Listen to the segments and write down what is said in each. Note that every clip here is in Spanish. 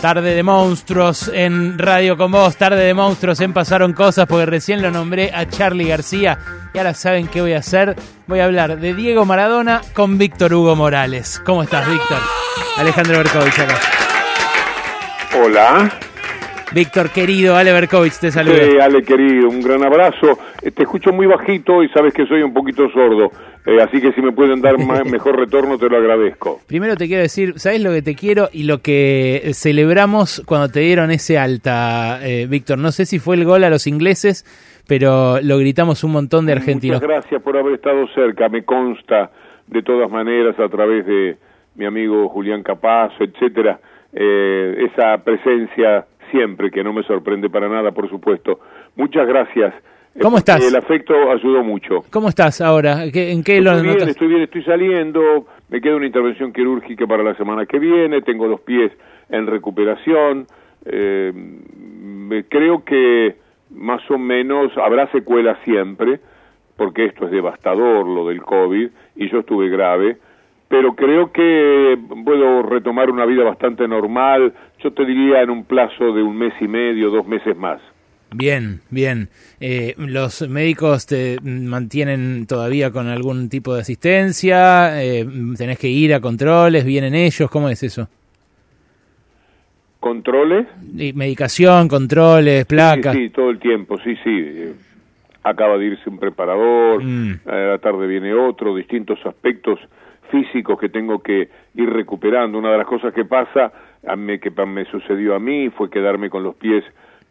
Tarde de monstruos en Radio con Vos, tarde de monstruos en Pasaron Cosas, porque recién lo nombré a Charlie García y ahora saben qué voy a hacer. Voy a hablar de Diego Maradona con Víctor Hugo Morales. ¿Cómo estás, Víctor? Alejandro Berkovich acá. Hola. Víctor, querido, Ale Berkovich te saluda. Sí, Ale, querido, un gran abrazo. Eh, Te escucho muy bajito y sabes que soy un poquito sordo, eh, así que si me pueden dar mejor retorno te lo agradezco. Primero te quiero decir, ¿sabes lo que te quiero y lo que celebramos cuando te dieron ese alta, eh, Víctor? No sé si fue el gol a los ingleses, pero lo gritamos un montón de argentinos. Muchas gracias por haber estado cerca, me consta de todas maneras a través de mi amigo Julián Capazo, etcétera, eh, esa presencia siempre que no me sorprende para nada, por supuesto. Muchas gracias. Eh, ¿Cómo porque estás? El afecto ayudó mucho. ¿Cómo estás ahora? ¿Qué- ¿En qué lo Estoy bien, estoy bien, estoy saliendo, me queda una intervención quirúrgica para la semana que viene, tengo los pies en recuperación, eh, creo que más o menos habrá secuelas siempre, porque esto es devastador lo del COVID, y yo estuve grave, pero creo que puedo retomar una vida bastante normal, yo te diría en un plazo de un mes y medio, dos meses más. Bien, bien. Eh, ¿Los médicos te mantienen todavía con algún tipo de asistencia? Eh, ¿Tenés que ir a controles? ¿Vienen ellos? ¿Cómo es eso? ¿Controles? Y medicación, controles, placas. Sí, sí, todo el tiempo, sí, sí. Acaba de irse un preparador, Mm. a la tarde viene otro, distintos aspectos físicos que tengo que ir recuperando. Una de las cosas que pasa, a mí, que me sucedió a mí, fue quedarme con los pies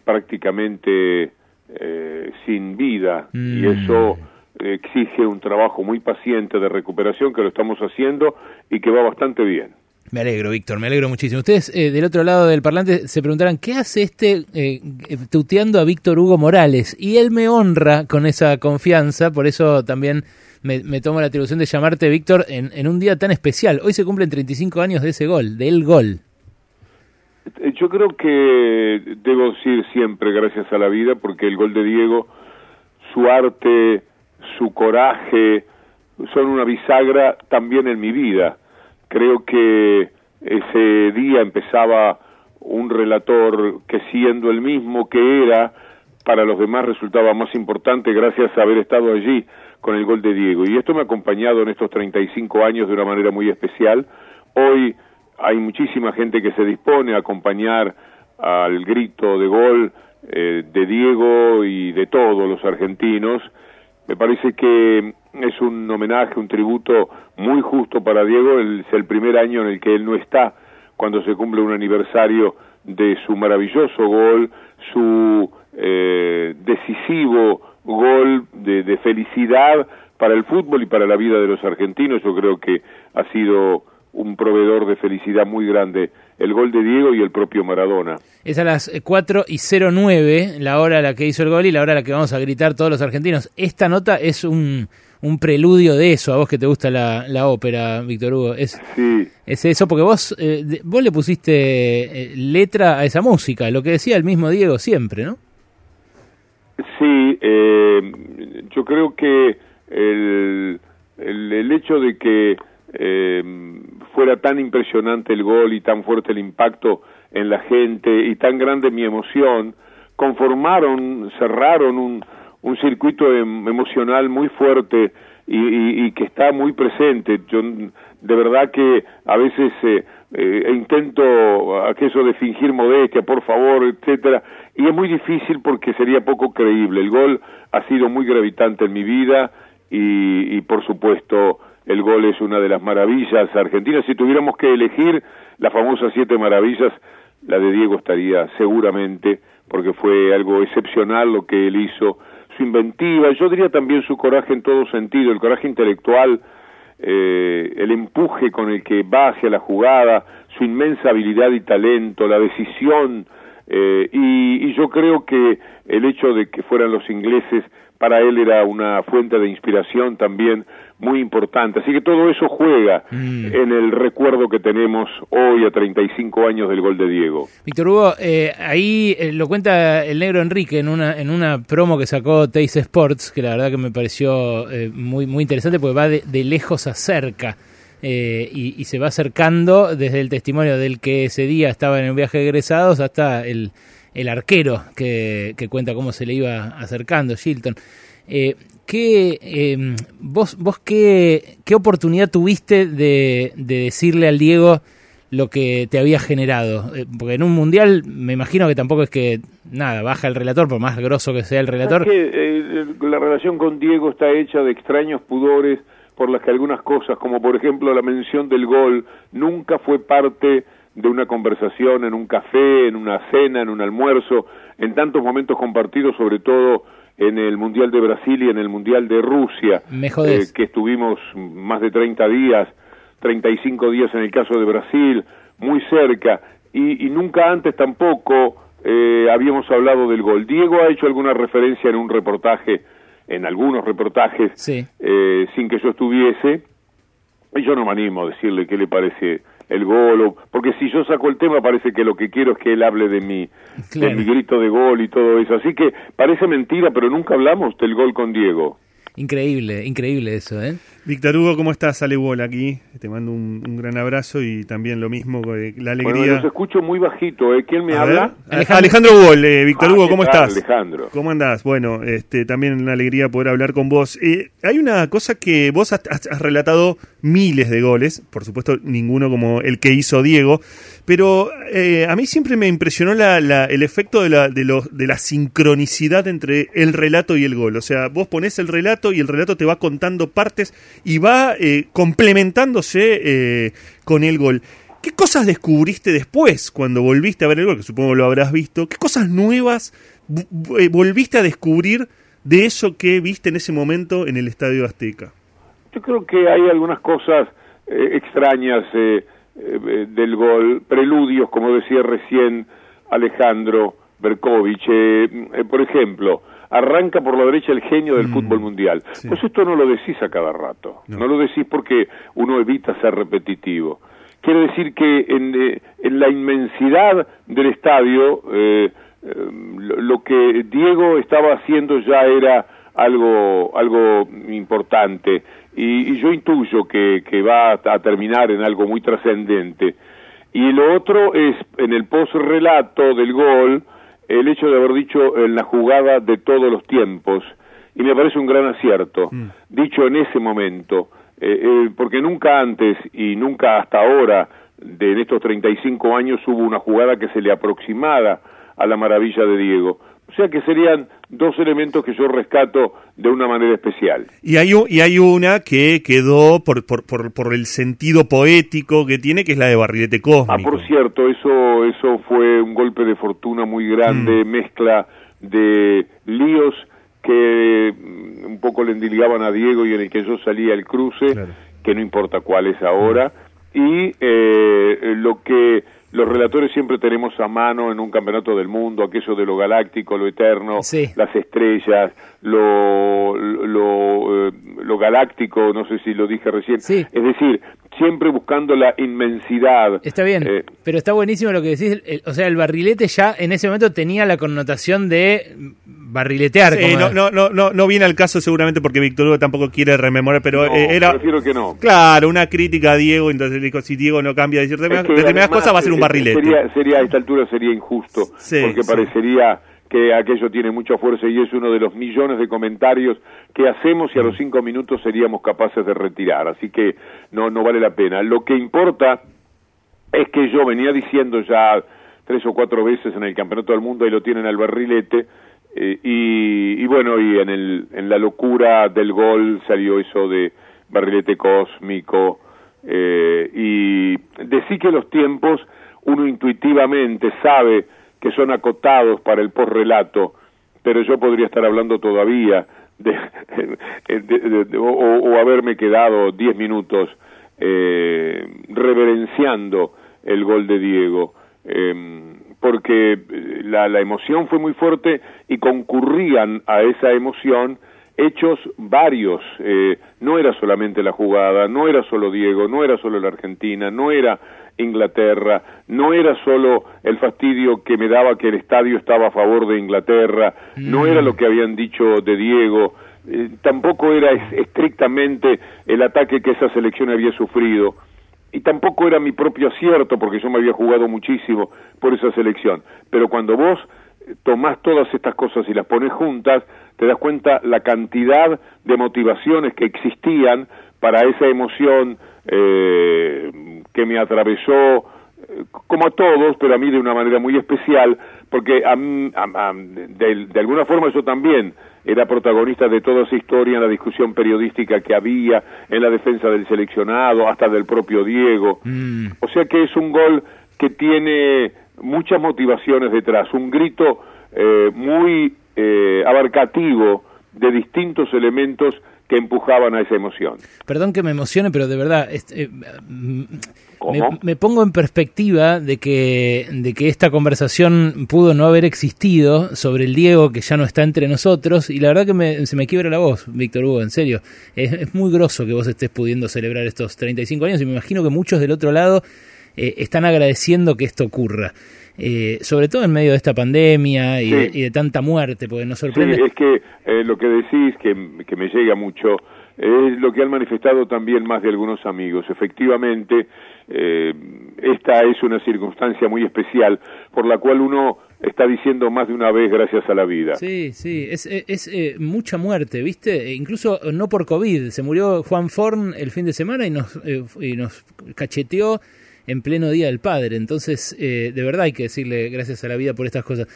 prácticamente eh, sin vida y Mm. eso exige un trabajo muy paciente de recuperación que lo estamos haciendo y que va bastante bien. Me alegro, Víctor, me alegro muchísimo. Ustedes eh, del otro lado del parlante se preguntarán, ¿qué hace este eh, eh, tuteando a Víctor Hugo Morales? Y él me honra con esa confianza, por eso también me, tomo la atribución de llamarte Víctor en, en un día tan especial. Hoy se cumplen 35 años de ese gol, del gol. Eh, Yo creo que debo decir siempre gracias a la vida porque el gol de Diego, su arte, su coraje, son una bisagra también en mi vida. Creo que ese día empezaba un relator que siendo el mismo que era, para los demás resultaba más importante gracias a haber estado allí con el gol de Diego. Y esto me ha acompañado en estos 35 años de una manera muy especial. Hoy hay muchísima gente que se dispone a acompañar al grito de gol eh, de Diego y de todos los argentinos. Me parece que es un homenaje, un tributo muy justo para Diego. Es el primer año en el que él no está cuando se cumple un aniversario de su maravilloso gol, su eh, decisivo gol de, de felicidad para el fútbol y para la vida de los argentinos. Yo creo que ha sido un proveedor de felicidad muy grande el gol de Diego y el propio Maradona. Es a las 4 y 09, la hora a la que hizo el gol y la hora a la que vamos a gritar todos los argentinos. Esta nota es un, un preludio de eso, a vos que te gusta la, la ópera, Víctor Hugo. Es, Sí, es eso, porque vos, eh, vos le pusiste eh, letra a esa música, lo que decía el mismo Diego siempre, ¿no? Sí, eh, yo creo que el, el, hecho de que eh, fuera tan impresionante el gol y tan fuerte el impacto en la gente y tan grande mi emoción, conformaron, cerraron un, un circuito em- emocional muy fuerte y, y- y que está muy presente. Yo de verdad que a veces eh, eh, intento aquello de fingir modestia, por favor, etcétera, y es muy difícil porque sería poco creíble. El gol ha sido muy gravitante en mi vida y, y por supuesto el gol es una de las maravillas argentinas. Si tuviéramos que elegir las famosas siete maravillas, la de Diego estaría seguramente, porque fue algo excepcional lo que él hizo, su inventiva, yo diría también su coraje en todo sentido, el coraje intelectual, eh, el empuje con el que va hacia la jugada, su inmensa habilidad y talento, la decisión, eh, y, y yo creo que el hecho de que fueran los ingleses para él era una fuente de inspiración también muy importante. Así que todo eso juega Mm. en el recuerdo que tenemos hoy a 35 años del gol de Diego. Víctor Hugo, eh, ahí eh, lo cuenta el negro Enrique en una, en una promo que sacó Teis Sports, que la verdad que me pareció eh, muy, muy interesante porque va de, de lejos a cerca. eh, y, se va acercando desde el testimonio del que ese día estaba en un viaje de egresados hasta el, el arquero que, cuenta cómo se le iba acercando, Shilton. Eh, ¿qué, em, vos, vos qué, qué oportunidad tuviste de, de decirle al Diego lo que te había generado? Eh, porque en un mundial me imagino que tampoco es que, nada, baja el relator, por más grosso que sea el relator. eh, la relación con Diego está hecha de extraños pudores por las que algunas cosas, como por ejemplo la mención del gol, nunca fue parte de una conversación en un café, en una cena, en un almuerzo, en tantos momentos compartidos, sobre todo en el Mundial de Brasil y en el Mundial de Rusia, eh, que estuvimos más de 30 días, 35 días en el caso de Brasil, muy cerca, y, y nunca antes tampoco eh, habíamos hablado del gol. Diego ha hecho alguna referencia en un reportaje en algunos reportajes eh, sin que yo estuviese, y yo no me animo a decirle qué le parece el gol, porque si yo saco el tema parece que lo que quiero es que él hable de mi, de mi grito de gol y todo eso. Así que parece mentira, pero nunca hablamos del gol con Diego. Increíble, increíble eso, ¿eh? Víctor Hugo, ¿cómo estás? Sale Wall aquí. Te mando un, gran abrazo y también lo mismo, eh, la alegría. Bueno, los escucho muy bajito, ¿eh? ¿Quién me habla? Alejandro, Wall, eh, Víctor ah, Hugo, ¿cómo estás? Alejandro. ¿Cómo andás? Bueno, este, también una alegría poder hablar con vos. Eh, hay una cosa que vos has, relatado miles de goles, por supuesto ninguno como el que hizo Diego, pero a mí siempre me impresionó el efecto de la, de, de la sincronicidad entre el relato y el gol. O sea, vos ponés el relato y el relato te va contando partes y va eh, complementándose eh, con el gol. ¿Qué cosas descubriste después cuando volviste a ver el gol? Que supongo lo habrás visto. ¿Qué cosas nuevas eh, volviste a descubrir de eso que viste en ese momento en el Estadio Azteca? Yo creo que hay algunas cosas extrañas del gol, preludios, como decía recién Alejandro Berkovich. por ejemplo, arranca por la derecha el genio del mm, fútbol mundial. Pues esto no lo decís a cada rato, no. lo decís porque uno evita ser repetitivo. Quiere decir que en, eh, en la inmensidad del estadio, eh, eh, lo que Diego estaba haciendo ya era algo, algo importante y, y yo intuyo que, que va a terminar en algo muy trascendente. Y lo otro es, en el post-relato del gol, el hecho de haber dicho en la jugada de todos los tiempos, y me parece un gran acierto, mm. dicho en ese momento, eh, eh, porque nunca antes y nunca hasta ahora, de en estos 35 años, hubo una jugada que se le aproximara a la maravilla de Diego. O sea que serían dos elementos que yo rescato de una manera especial. Y hay, y hay una que quedó por, por, por, el sentido poético que tiene, que es la de Barrilete Cósmico. Ah, por cierto, eso, eso fue un golpe de fortuna muy grande, mm. mezcla de líos que mm, un poco le endilgaban a Diego y en el que yo salía el cruce, que no importa cuál es ahora, y eh, lo que los relatores siempre tenemos a mano en un campeonato del mundo aquello de lo galáctico, lo eterno, las estrellas, lo, lo, eh, lo, galáctico, no sé si lo dije recién. Es decir, siempre buscando la inmensidad. Está bien, eh, pero está buenísimo lo que decís. o sea, el barrilete ya en ese momento tenía la connotación de barriletear. Sí, no, no, no, no, viene al caso seguramente porque Víctor Hugo tampoco quiere rememorar, pero eh, era... Prefiero que no. Claro, una crítica a Diego, entonces dijo, si Diego no cambia de determinadas cosas va a ser un barrilete. Sería, sería a esta altura sería injusto, porque parecería que aquello tiene mucha fuerza y es uno de los millones de comentarios que hacemos y a los mm. cinco minutos seríamos capaces de retirar, así que no, no vale la pena. Lo que importa es que yo venía diciendo ya tres o cuatro veces en el Campeonato del Mundo, y lo tienen al barrilete, eh, y, bueno, y en, el, en la locura del gol salió eso de barrilete cósmico, eh, y decir que los tiempos uno intuitivamente sabe que son acotados para el post-relato, pero yo podría estar hablando todavía de, o, haberme quedado diez minutos eh, reverenciando el gol de Diego, em, porque eh, la, la emoción fue muy fuerte y concurrían a esa emoción hechos varios, eh, no era solamente la jugada, no era solo Diego, no era solo la Argentina, no era Inglaterra, no era solo el fastidio que me daba que el estadio estaba a favor de Inglaterra, no era lo que habían dicho de Diego, eh, tampoco era estrictamente el ataque que esa selección había sufrido. Y tampoco era mi propio acierto porque yo me había jugado muchísimo por esa selección. Pero cuando vos tomás todas estas cosas y las pones juntas, te das cuenta la cantidad de motivaciones que existían para esa emoción eh, que me atravesó eh, como a todos, pero a mí de una manera muy especial, porque a, de, de, alguna forma yo también era protagonista de toda esa historia en la discusión periodística que había, en la defensa del seleccionado, hasta del propio Diego. Mm. O sea que es un gol que tiene muchas motivaciones detrás, un grito eh, muy eh, abarcativo de distintos elementos que empujaban a esa emoción. Perdón que me emocione, pero de verdad, eh, me, pongo en perspectiva de que, de que esta conversación pudo no haber existido sobre el Diego que ya no está entre nosotros y la verdad que se me quiebra la voz, Víctor Hugo, en serio. Es, es, muy groso que vos estés pudiendo celebrar estos 35 años y me imagino que muchos del otro lado están agradeciendo que esto ocurra. Eh, sobre todo en medio de esta pandemia y, de, tanta muerte, porque nos sorprende. Sí, es que eh, lo que decís, que, me llega mucho, es lo que han manifestado también más de algunos amigos. Efectivamente, eh, esta es una circunstancia muy especial por la cual uno está diciendo más de una vez gracias a la vida. Sí, sí, es, es mucha muerte, ¿viste? E incluso no por COVID. Se murió Juan Forn el fin de semana y nos, y nos cacheteó en pleno Día del Padre. Entonces, eh, de verdad hay que decirle gracias a la vida por estas cosas.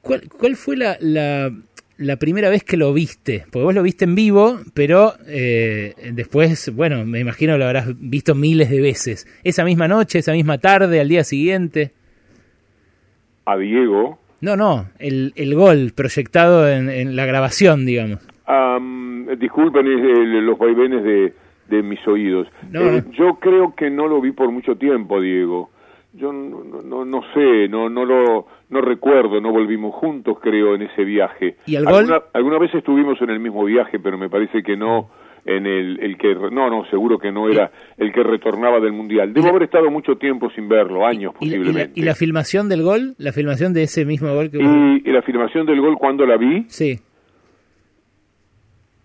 ¿Cuál, cuál fue la, la, primera vez que lo viste? Porque vos lo viste en vivo, pero eh, después, bueno, me imagino lo habrás visto miles de veces. ¿Esa misma noche, esa misma tarde, al día siguiente? A Diego. No, no, el, el gol proyectado en, la grabación, digamos. disculpen los vaivenes de, de mis oídos. Eh, yo creo que no lo vi por mucho tiempo, Diego. Yo no, no, no sé, no, no lo no recuerdo, no volvimos juntos, creo, en ese viaje. ¿Y el gol? Alguna, vez estuvimos en el mismo viaje, pero me parece que no en el, el que no no seguro que no era el que retornaba del mundial debo haber estado mucho tiempo sin verlo años posiblemente y la, filmación del gol la filmación de ese mismo gol que y, y la filmación del gol cuando la vi sí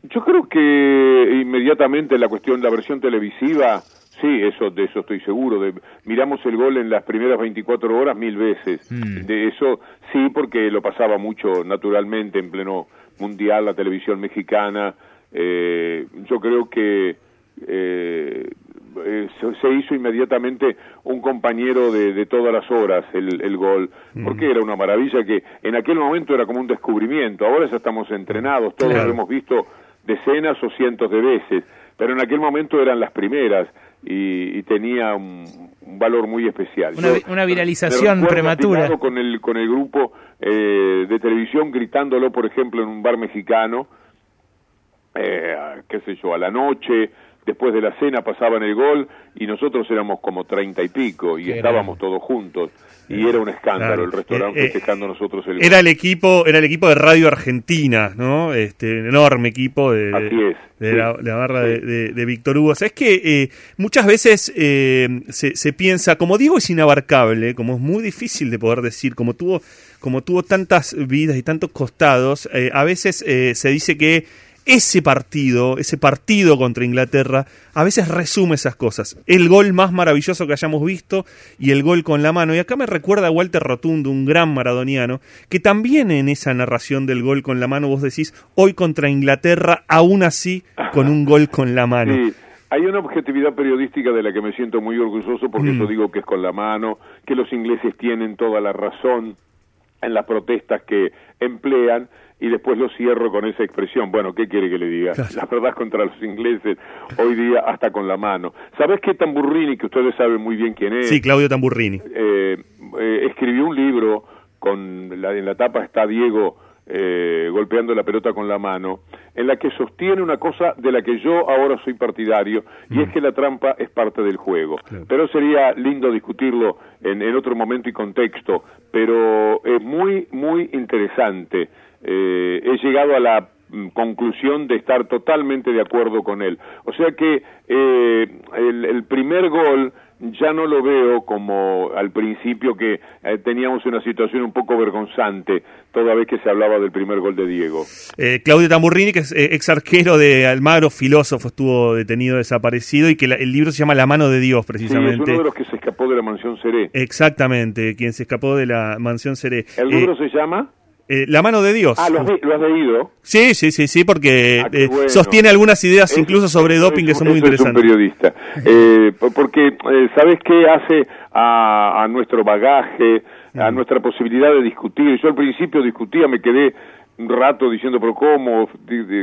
yo creo que inmediatamente la cuestión, la versión televisiva, sí, eso de eso estoy seguro. De, miramos el gol en las primeras 24 horas mil veces. Mm. De eso sí, porque lo pasaba mucho naturalmente en pleno mundial, la televisión mexicana. Eh, yo creo que eh, eh se, hizo inmediatamente un compañero de, de todas las horas el, el gol, mm. porque era una maravilla que en aquel momento era como un descubrimiento. Ahora ya estamos entrenados, todos lo hemos visto decenas o cientos de veces, pero en aquel momento eran las primeras y, tenía un, valor muy especial. Una, viralización prematura. Con el, con el grupo eh, de televisión gritándolo, por ejemplo, en un bar mexicano, eh, qué sé yo, a la noche, después de la cena pasaban el gol y nosotros éramos como treinta y pico y estábamos todos juntos. Y era un escándalo el restaurante eh, eh nosotros el era el equipo era el equipo de Radio Argentina no este enorme equipo de, la, barra de, Víctor Hugo. Es que eh, muchas veces eh, se, se, piensa como digo es inabarcable como es muy difícil de poder decir como tuvo como tuvo tantas vidas y tantos costados a veces se dice que ese partido, ese partido contra Inglaterra, a veces resume esas cosas. El gol más maravilloso que hayamos visto y el gol con la mano. Y acá me recuerda a Walter Rotundo, un gran maradoniano, que también en esa narración del gol con la mano vos decís, hoy contra Inglaterra, aún así, con un gol con la mano. Sí. Hay una objetividad periodística de la que me siento muy orgulloso porque mm. yo digo que es con la mano, que los ingleses tienen toda la razón en las protestas que emplean y después lo cierro con esa expresión. Bueno, ¿qué quiere que le diga? La verdad contra los ingleses hoy día hasta con la mano. ¿Sabes qué Tamburrini, que ustedes saben muy bien quién es? Sí, Claudio Tamburrini. Eh, eh, escribió un libro, con la, en la tapa está Diego eh, golpeando la pelota con la mano, en la que sostiene una cosa de la que yo ahora soy partidario, y es mm. que la trampa es parte del juego. Pero sería lindo discutirlo en, en otro momento y contexto, pero es muy, muy interesante eh, he llegado a la mm, conclusión de estar totalmente de acuerdo con él. O sea que eh, el, primer gol ya no lo veo como al principio que eh, teníamos una situación un poco vergonzante toda vez que se hablaba del primer gol de Diego. Eh, Claudio Tamburrini, que es eh, ex arquero de Almagro, filósofo, estuvo detenido, desaparecido, y que el libro se llama La mano de Dios, precisamente. Sí, es uno de los que se escapó de la mansión Seré. Exactamente, quien se escapó de la mansión Seré. ¿El libro se llama? Eh, la mano de Dios. Ah, ¿lo has, leído? Sí, sí, sí, sí, porque ah, eh, sostiene algunas ideas incluso sobre doping que son muy interesantes. Es un periodista. Eh, porque, ¿sabes qué hace a, nuestro bagaje, a mm. nuestra posibilidad de discutir? Yo al principio discutía, me quedé un rato diciendo, pero ¿cómo?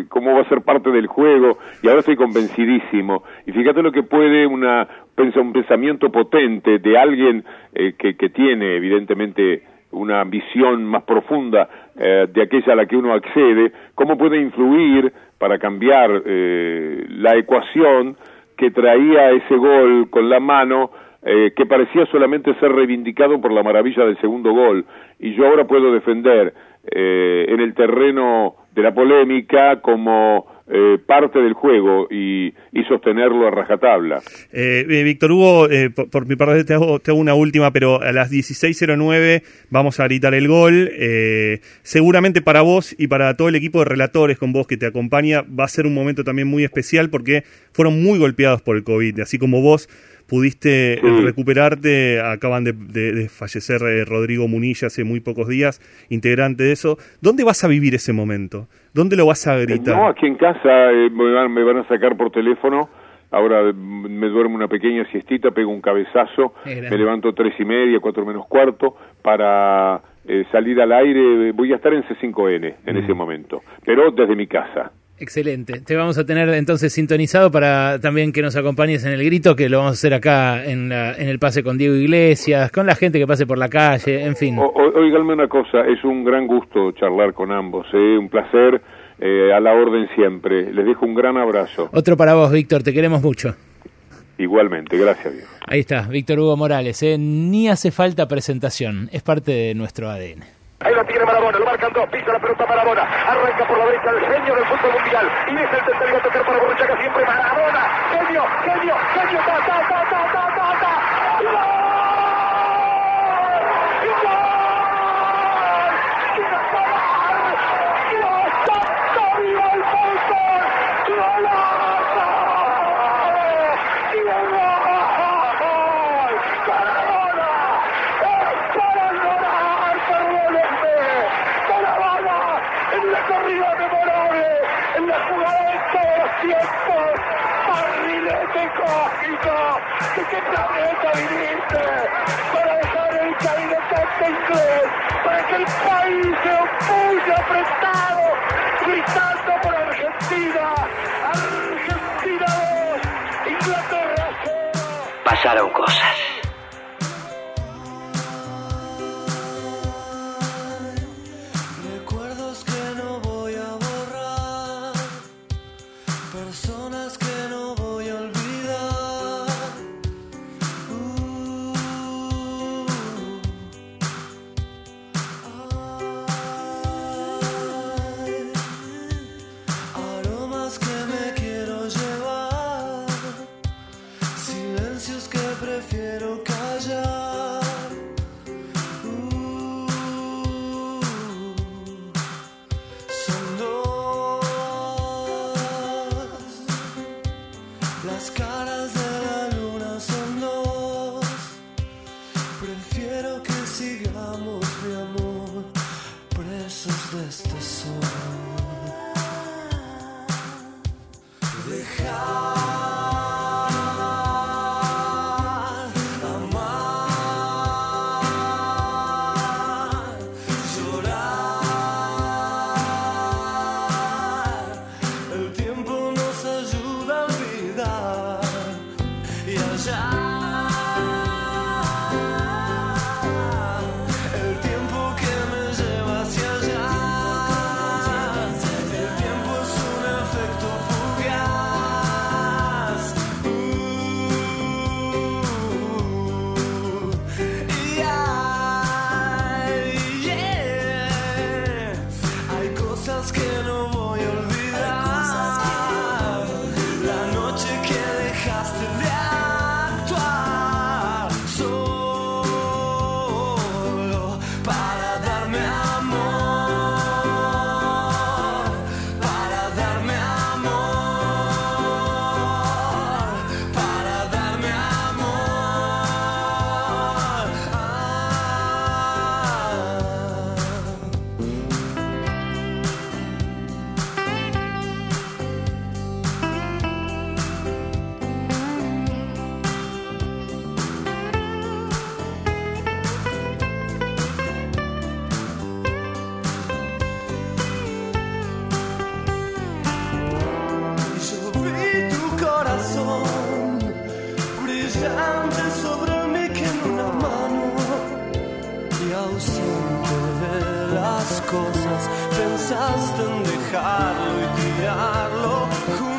¿Cómo va a ser parte del juego? Y ahora estoy convencidísimo. Y fíjate lo que puede una, un pensamiento potente de alguien que, que tiene, evidentemente, una visión más profunda eh, de aquella a la que uno accede, cómo puede influir para cambiar eh, la ecuación que traía ese gol con la mano eh, que parecía solamente ser reivindicado por la maravilla del segundo gol y yo ahora puedo defender en el terreno de la polémica como eh, parte del juego y, sostenerlo a rajatabla. Eh, eh Víctor Hugo, eh, por, mi parte te hago, una última, pero a las 16.09 vamos a gritar el gol. seguramente para vos y para todo el equipo de relatores con vos que te acompaña va a ser un momento también muy especial porque fueron muy golpeados por el COVID, así como vos pudiste recuperarte, acaban de, fallecer Rodrigo Munilla hace muy pocos días, integrante de eso. ¿Dónde vas a vivir ese momento? ¿Dónde lo vas a gritar? No, aquí en casa eh, me, van, me, van, a sacar por teléfono. Ahora me duermo una pequeña siestita, pego un cabezazo, me levanto tres y media, cuatro menos cuarto, para eh, salir al aire. Voy a estar en C5N en ese mm. momento, pero desde mi casa. Excelente. Te vamos a tener entonces sintonizado para también que nos acompañes en el grito, que lo vamos a hacer acá en, en el pase con Diego Iglesias, con la gente que pase por la calle, en fin. O, una cosa, es un gran gusto charlar con ambos, ¿eh? un placer, eh, a la orden siempre. Les dejo un gran abrazo. Otro para vos, Víctor, te queremos mucho. Igualmente, gracias. Diego. Ahí está, Víctor Hugo Morales. ¿eh? Ni hace falta presentación, es parte de nuestro ADN. Ahí la tiene Marabona, lo marcan dos, pisa la pelota Marabona, arranca por la derecha el genio del fútbol mundial. Y deja el tercero a tocar para Borruchaga siempre Marabona, genio, genio, genio, ta, ta, ta, ta, ta, ta. Pasaron cosas. sunshine. y ausente de las cosas, pensaste en dejarlo y tirarlo.